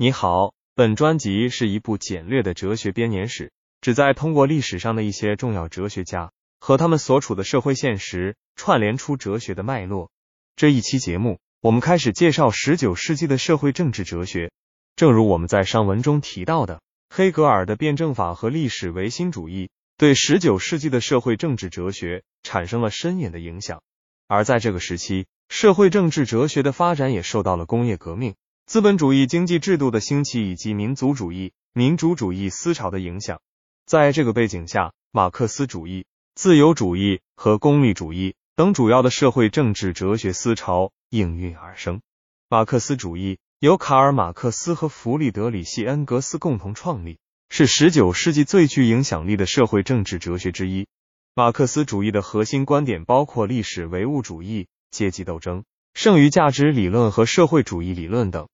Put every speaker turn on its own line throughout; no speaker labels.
你好，本专辑是一部简略的哲学编年史，旨在通过历史上的一些重要哲学家和他们所处的社会现实，串联出哲学的脉络。这一期节目，我们开始介绍十九世纪的社会政治哲学。正如我们在上文中提到的，黑格尔的辩证法和历史唯心主义对十九世纪的社会政治哲学产生了深远的影响。而在这个时期，社会政治哲学的发展也受到了工业革命。资本主义经济制度的兴起以及民族主义、民主主义思潮的影响，在这个背景下，马克思主义、自由主义和功利主义等主要的社会政治哲学思潮应运而生。马克思主义由卡尔·马克思和弗里德里希·恩格斯共同创立，是十九世纪最具影响力的社会政治哲学之一。马克思主义的核心观点包括历史唯物主义、阶级斗争、剩余价值理论和社会主义理论等。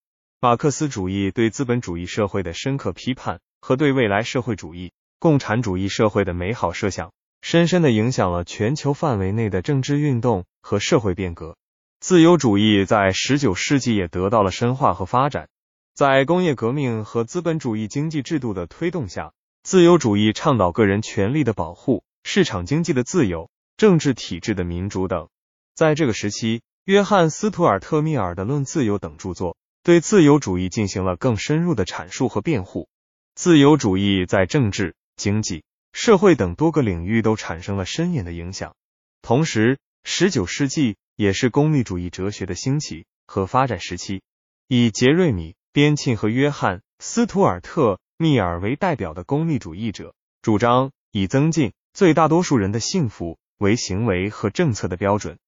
马克思主义对资本主义社会的深刻批判和对未来社会主义、共产主义社会的美好设想，深深的影响了全球范围内的政治运动和社会变革。自由主义在十九世纪也得到了深化和发展。在工业革命和资本主义经济制度的推动下，自由主义倡导个人权利的保护、市场经济的自由、政治体制的民主等。在这个时期，约翰·斯图尔特·密尔的《论自由》等著作。对自由主义进行了更深入的阐述和辩护。自由主义在政治、经济、社会等多个领域都产生了深远的影响。同时，十九世纪也是功利主义哲学的兴起和发展时期。以杰瑞米·边沁和约翰·斯图尔特·密尔为代表的功利主义者，主张以增进最大多数人的幸福为行为和政策的标准。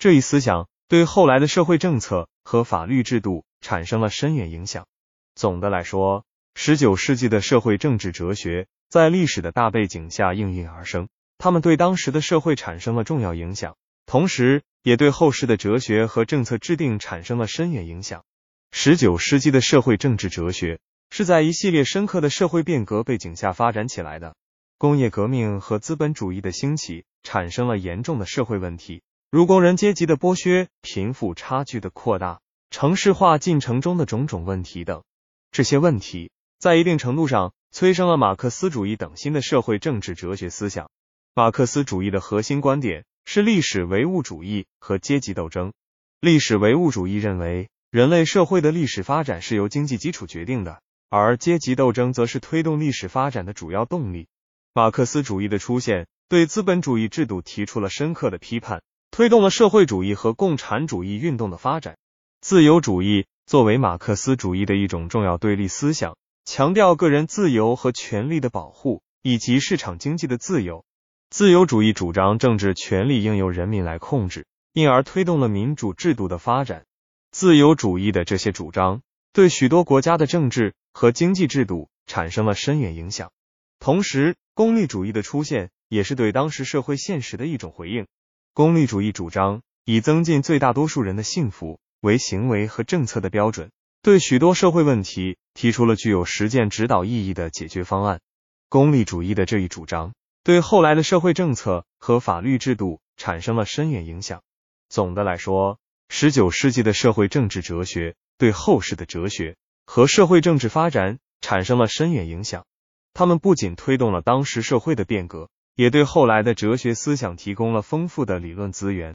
这一思想对后来的社会政策和法律制度。产生了深远影响。总的来说，十九世纪的社会政治哲学在历史的大背景下应运而生，他们对当时的社会产生了重要影响，同时也对后世的哲学和政策制定产生了深远影响。十九世纪的社会政治哲学是在一系列深刻的社会变革背景下发展起来的。工业革命和资本主义的兴起产生了严重的社会问题，如工人阶级的剥削、贫富差距的扩大。城市化进程中的种种问题等，这些问题在一定程度上催生了马克思主义等新的社会政治哲学思想。马克思主义的核心观点是历史唯物主义和阶级斗争。历史唯物主义认为，人类社会的历史发展是由经济基础决定的，而阶级斗争则是推动历史发展的主要动力。马克思主义的出现对资本主义制度提出了深刻的批判，推动了社会主义和共产主义运动的发展。自由主义作为马克思主义的一种重要对立思想，强调个人自由和权利的保护，以及市场经济的自由。自由主义主张政治权力应由人民来控制，因而推动了民主制度的发展。自由主义的这些主张对许多国家的政治和经济制度产生了深远影响。同时，功利主义的出现也是对当时社会现实的一种回应。功利主义主张以增进最大多数人的幸福。为行为和政策的标准，对许多社会问题提出了具有实践指导意义的解决方案。功利主义的这一主张对后来的社会政策和法律制度产生了深远影响。总的来说，十九世纪的社会政治哲学对后世的哲学和社会政治发展产生了深远影响。他们不仅推动了当时社会的变革，也对后来的哲学思想提供了丰富的理论资源。